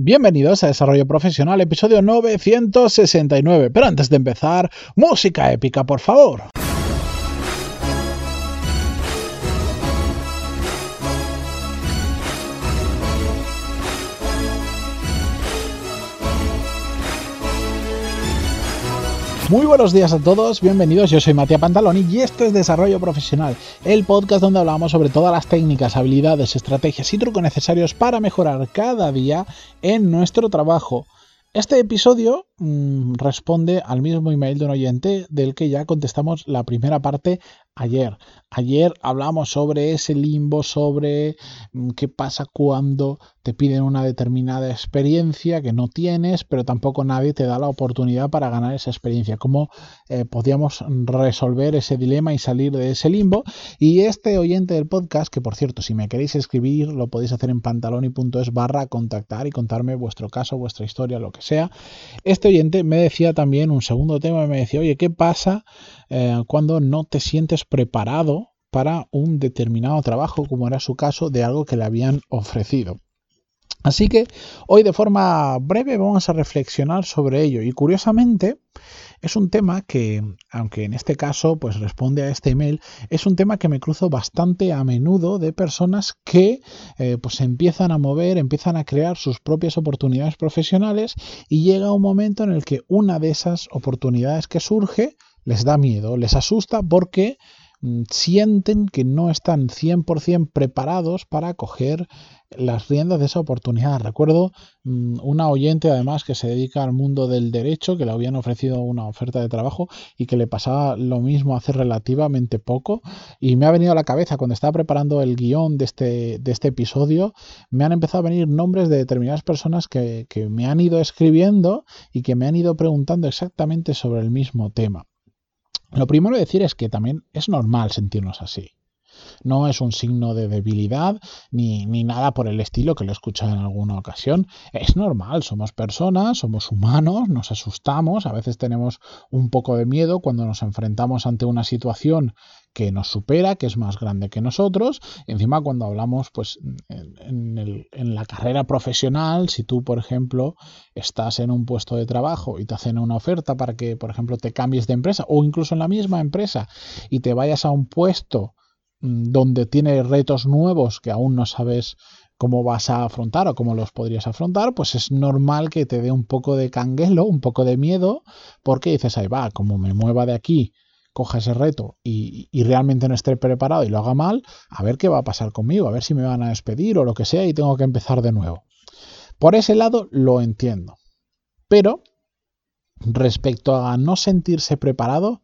Bienvenidos a Desarrollo Profesional, episodio 969. Pero antes de empezar, música épica, por favor. Muy buenos días a todos, bienvenidos, yo soy Matías Pantaloni y esto es Desarrollo Profesional, el podcast donde hablamos sobre todas las técnicas, habilidades, estrategias y trucos necesarios para mejorar cada día en nuestro trabajo. Este episodio mm, responde al mismo email de un oyente del que ya contestamos la primera parte ayer. Ayer hablamos sobre ese limbo, sobre mm, qué pasa cuando te piden una determinada experiencia que no tienes, pero tampoco nadie te da la oportunidad para ganar esa experiencia. Cómo eh, podíamos resolver ese dilema y salir de ese limbo. Y este oyente del podcast, que por cierto, si me queréis escribir, lo podéis hacer en pantaloni.es barra contactar y contarme vuestro caso, vuestra historia, lo que sea. Este oyente me decía también un segundo tema, me decía, oye, ¿qué pasa eh, cuando no te sientes preparado para un determinado trabajo, como era su caso, de algo que le habían ofrecido. Así que hoy de forma breve vamos a reflexionar sobre ello. Y curiosamente es un tema que, aunque en este caso pues responde a este email, es un tema que me cruzo bastante a menudo de personas que eh, pues empiezan a mover, empiezan a crear sus propias oportunidades profesionales y llega un momento en el que una de esas oportunidades que surge les da miedo, les asusta porque sienten que no están 100% preparados para coger las riendas de esa oportunidad. Recuerdo mm, una oyente además que se dedica al mundo del derecho, que le habían ofrecido una oferta de trabajo y que le pasaba lo mismo hace relativamente poco. Y me ha venido a la cabeza cuando estaba preparando el guion de este, de este episodio, me han empezado a venir nombres de determinadas personas que, que me han ido escribiendo y que me han ido preguntando exactamente sobre el mismo tema. Lo primero decir es que también es normal sentirnos así. No es un signo de debilidad ni, ni, nada por el estilo que lo he escuchado en alguna ocasión. Es normal, somos personas, somos humanos, nos asustamos, a veces tenemos un poco de miedo cuando nos enfrentamos ante una situación que nos supera, que es más grande que nosotros. Encima cuando hablamos pues en, en, la carrera profesional, si tú por ejemplo estás en un puesto de trabajo y te hacen una oferta para que por ejemplo te cambies de empresa o incluso en la misma empresa y te vayas a un puesto Mm, donde tiene retos nuevos que aún no sabes cómo vas a afrontar o cómo los podrías afrontar, pues es normal que te dé un poco de canguelo, un poco de miedo, porque dices, ahí va, como me mueva de aquí, coja ese reto y, realmente no esté preparado y lo haga mal, a ver qué va a pasar conmigo, a ver si me van a despedir o lo que sea y tengo que empezar de nuevo. Por ese lado lo entiendo. Pero respecto a no sentirse preparado,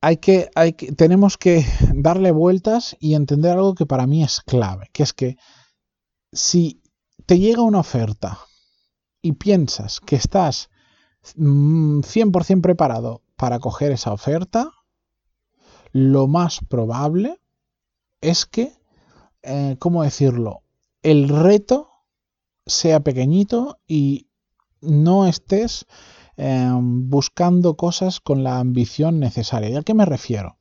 hay que, hay que, tenemos que darle vueltas y entender algo que para mí es clave, que es que si te llega una oferta y piensas que estás 100% mm, preparado para coger esa oferta, lo más probable es que, eh, ¿cómo decirlo? El reto sea pequeñito y no estés Em, buscando cosas con la ambición necesaria. ¿Y a qué me refiero?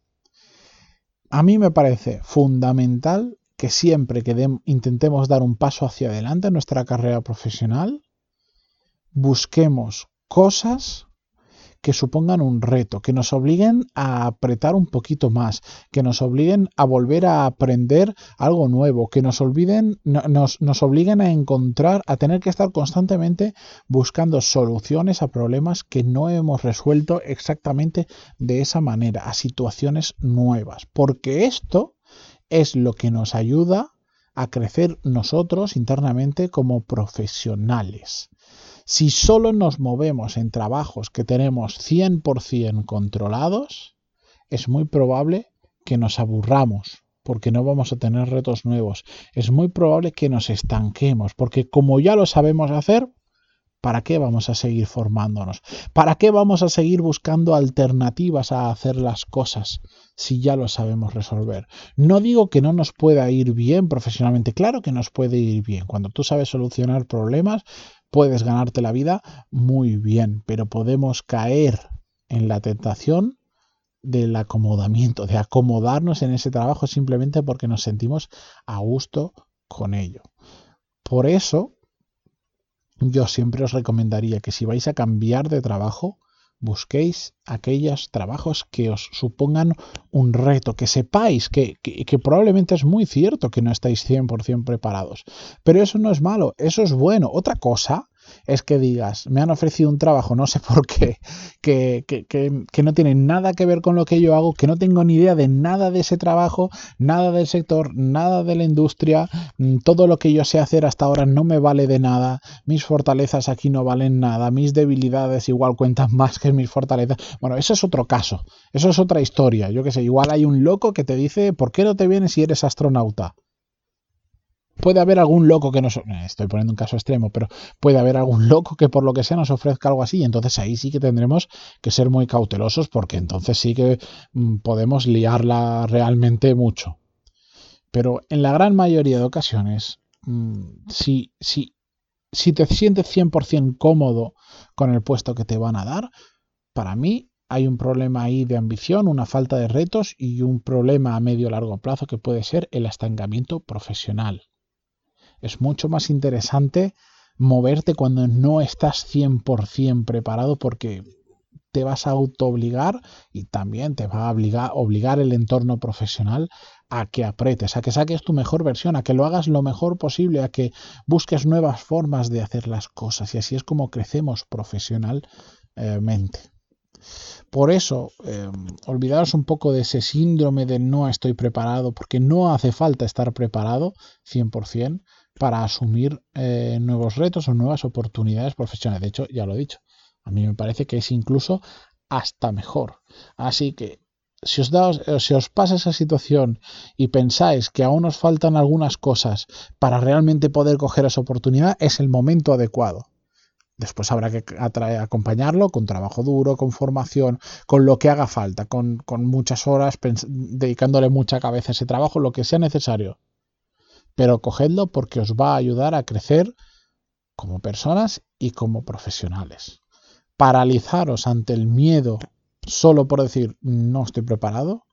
A mí me parece fundamental que siempre que intentemos dar un paso hacia adelante en nuestra carrera profesional, busquemos cosas que supongan un reto, que nos obliguen a apretar un poquito más, que nos obliguen a volver a aprender algo nuevo, que nos, olviden, nos, nos obliguen a encontrar, a tener que estar constantemente buscando soluciones a problemas que no hemos resuelto exactamente de esa manera, a situaciones nuevas, porque esto es lo que nos ayuda a crecer nosotros internamente como profesionales. Si solo nos movemos en trabajos que tenemos 100% controlados, es muy probable que nos aburramos porque no vamos a tener retos nuevos. Es muy probable que nos estanquemos porque como ya lo sabemos hacer, ¿para qué vamos a seguir formándonos? ¿Para qué vamos a seguir buscando alternativas a hacer las cosas si ya lo sabemos resolver? No digo que no nos pueda ir bien profesionalmente, claro que nos puede ir bien. Cuando tú sabes solucionar problemas, puedes ganarte la vida muy bien, pero podemos caer en la tentación del acomodamiento, de acomodarnos en ese trabajo simplemente porque nos sentimos a gusto con ello. Por eso, yo siempre os recomendaría que si vais a cambiar de trabajo, busquéis aquellos trabajos que os supongan un reto, que sepáis que, que, probablemente es muy cierto que no estáis 100% preparados. Pero eso no es malo, eso es bueno. Otra cosa es que digas, me han ofrecido un trabajo, no sé por qué, que, que, que, no tiene nada que ver con lo que yo hago, que no tengo ni idea de nada de ese trabajo, nada del sector, nada de la industria, mm, todo lo que yo sé hacer hasta ahora no me vale de nada, mis fortalezas aquí no valen nada, mis debilidades igual cuentan más que mis fortalezas. Bueno, eso es otro caso, eso es otra historia, yo qué sé, igual hay un loco que te dice, ¿por qué no te vienes si eres astronauta? Puede haber algún loco que nos... Eh, estoy poniendo un caso extremo, pero puede haber algún loco que por lo que sea nos ofrezca algo así. Y entonces ahí sí que tendremos que ser muy cautelosos porque entonces sí que mm, podemos liarla realmente mucho. Pero en la gran mayoría de ocasiones, mm, si, si, si te sientes 100% cómodo con el puesto que te van a dar, para mí hay un problema ahí de ambición, una falta de retos y un problema a medio largo plazo que puede ser el estancamiento profesional es mucho más interesante moverte cuando no estás 100% preparado porque te vas a auto-obligar y también te va a obligar, obligar el entorno profesional a que apretes, a que saques tu mejor versión, a que lo hagas lo mejor posible, a que busques nuevas formas de hacer las cosas y así es como crecemos profesionalmente. Por eso, eh, olvidaros un poco de ese síndrome de no estoy preparado, porque no hace falta estar preparado 100% para asumir eh, nuevos retos o nuevas oportunidades profesionales. De hecho, ya lo he dicho, a mí me parece que es incluso hasta mejor. Así que si os, da, eh, si os pasa esa situación y pensáis que aún os faltan algunas cosas para realmente poder coger esa oportunidad, es el momento adecuado. Después habrá que acompañarlo con trabajo duro, con formación, con lo que haga falta, con, con muchas horas, dedicándole mucha cabeza a ese trabajo, lo que sea necesario pero cogedlo porque os va a ayudar a crecer como personas y como profesionales. Paralizaros ante el miedo solo por decir no estoy preparado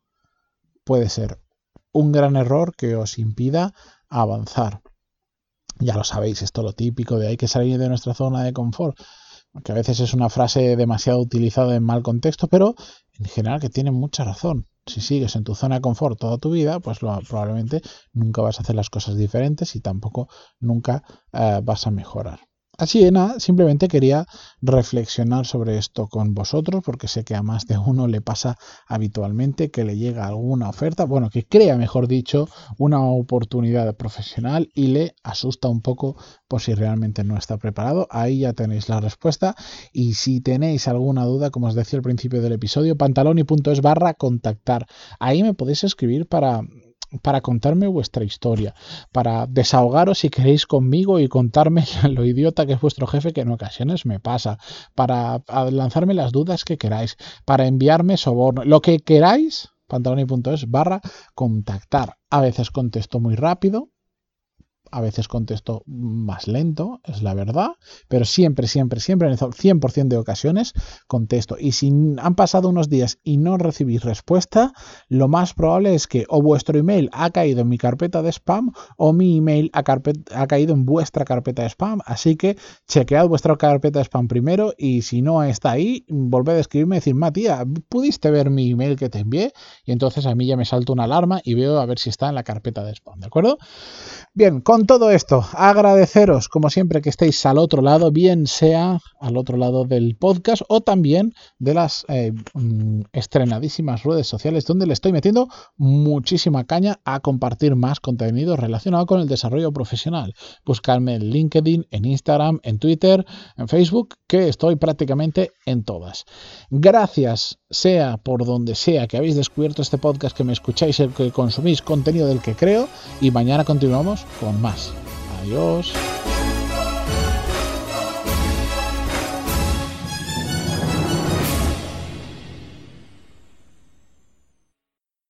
puede ser un gran error que os impida avanzar. Ya lo sabéis, esto es lo típico de hay que salir de nuestra zona de confort, que a veces es una frase demasiado utilizada en mal contexto, pero en general que tiene mucha razón si sigues en tu zona de confort toda tu vida, pues probablemente nunca vas a hacer las cosas diferentes y tampoco nunca eh, vas a mejorar. Así que nada, simplemente quería reflexionar sobre esto con vosotros porque sé que a más de uno le pasa habitualmente que le llega alguna oferta, bueno, que crea, mejor dicho, una oportunidad profesional y le asusta un poco por si realmente no está preparado. Ahí ya tenéis la respuesta y si tenéis alguna duda, como os decía al principio del episodio, pantaloni.es barra contactar. Ahí me podéis escribir para para contarme vuestra historia, para desahogaros si queréis conmigo y contarme lo idiota que es vuestro jefe que en ocasiones me pasa, para lanzarme las dudas que queráis, para enviarme soborno, lo que queráis, pantaloni.es barra contactar. A veces contesto muy rápido, a veces contesto más lento, es la verdad, pero siempre, siempre, siempre, en el 100% de ocasiones contesto. Y si han pasado unos días y no recibís respuesta, lo más probable es que o vuestro email ha caído en mi carpeta de spam o mi email ha, caído en vuestra carpeta de spam. Así que chequead vuestra carpeta de spam primero y si no está ahí, volved a escribirme y decir, Matías, ¿pudiste ver mi email que te envié? Y entonces a mí ya me salta una alarma y veo a ver si está en la carpeta de spam, ¿de acuerdo? Bien, con todo esto, agradeceros como siempre que estéis al otro lado, bien sea al otro lado del podcast o también de las eh, mm, estrenadísimas redes sociales donde le estoy metiendo muchísima caña a compartir más contenido relacionado con el desarrollo profesional. Buscarme en LinkedIn, en Instagram, en Twitter, en Facebook, que estoy prácticamente en todas. Gracias sea por donde sea que habéis descubierto este podcast, que me escucháis, el que consumís contenido del que creo y mañana continuamos con Adiós.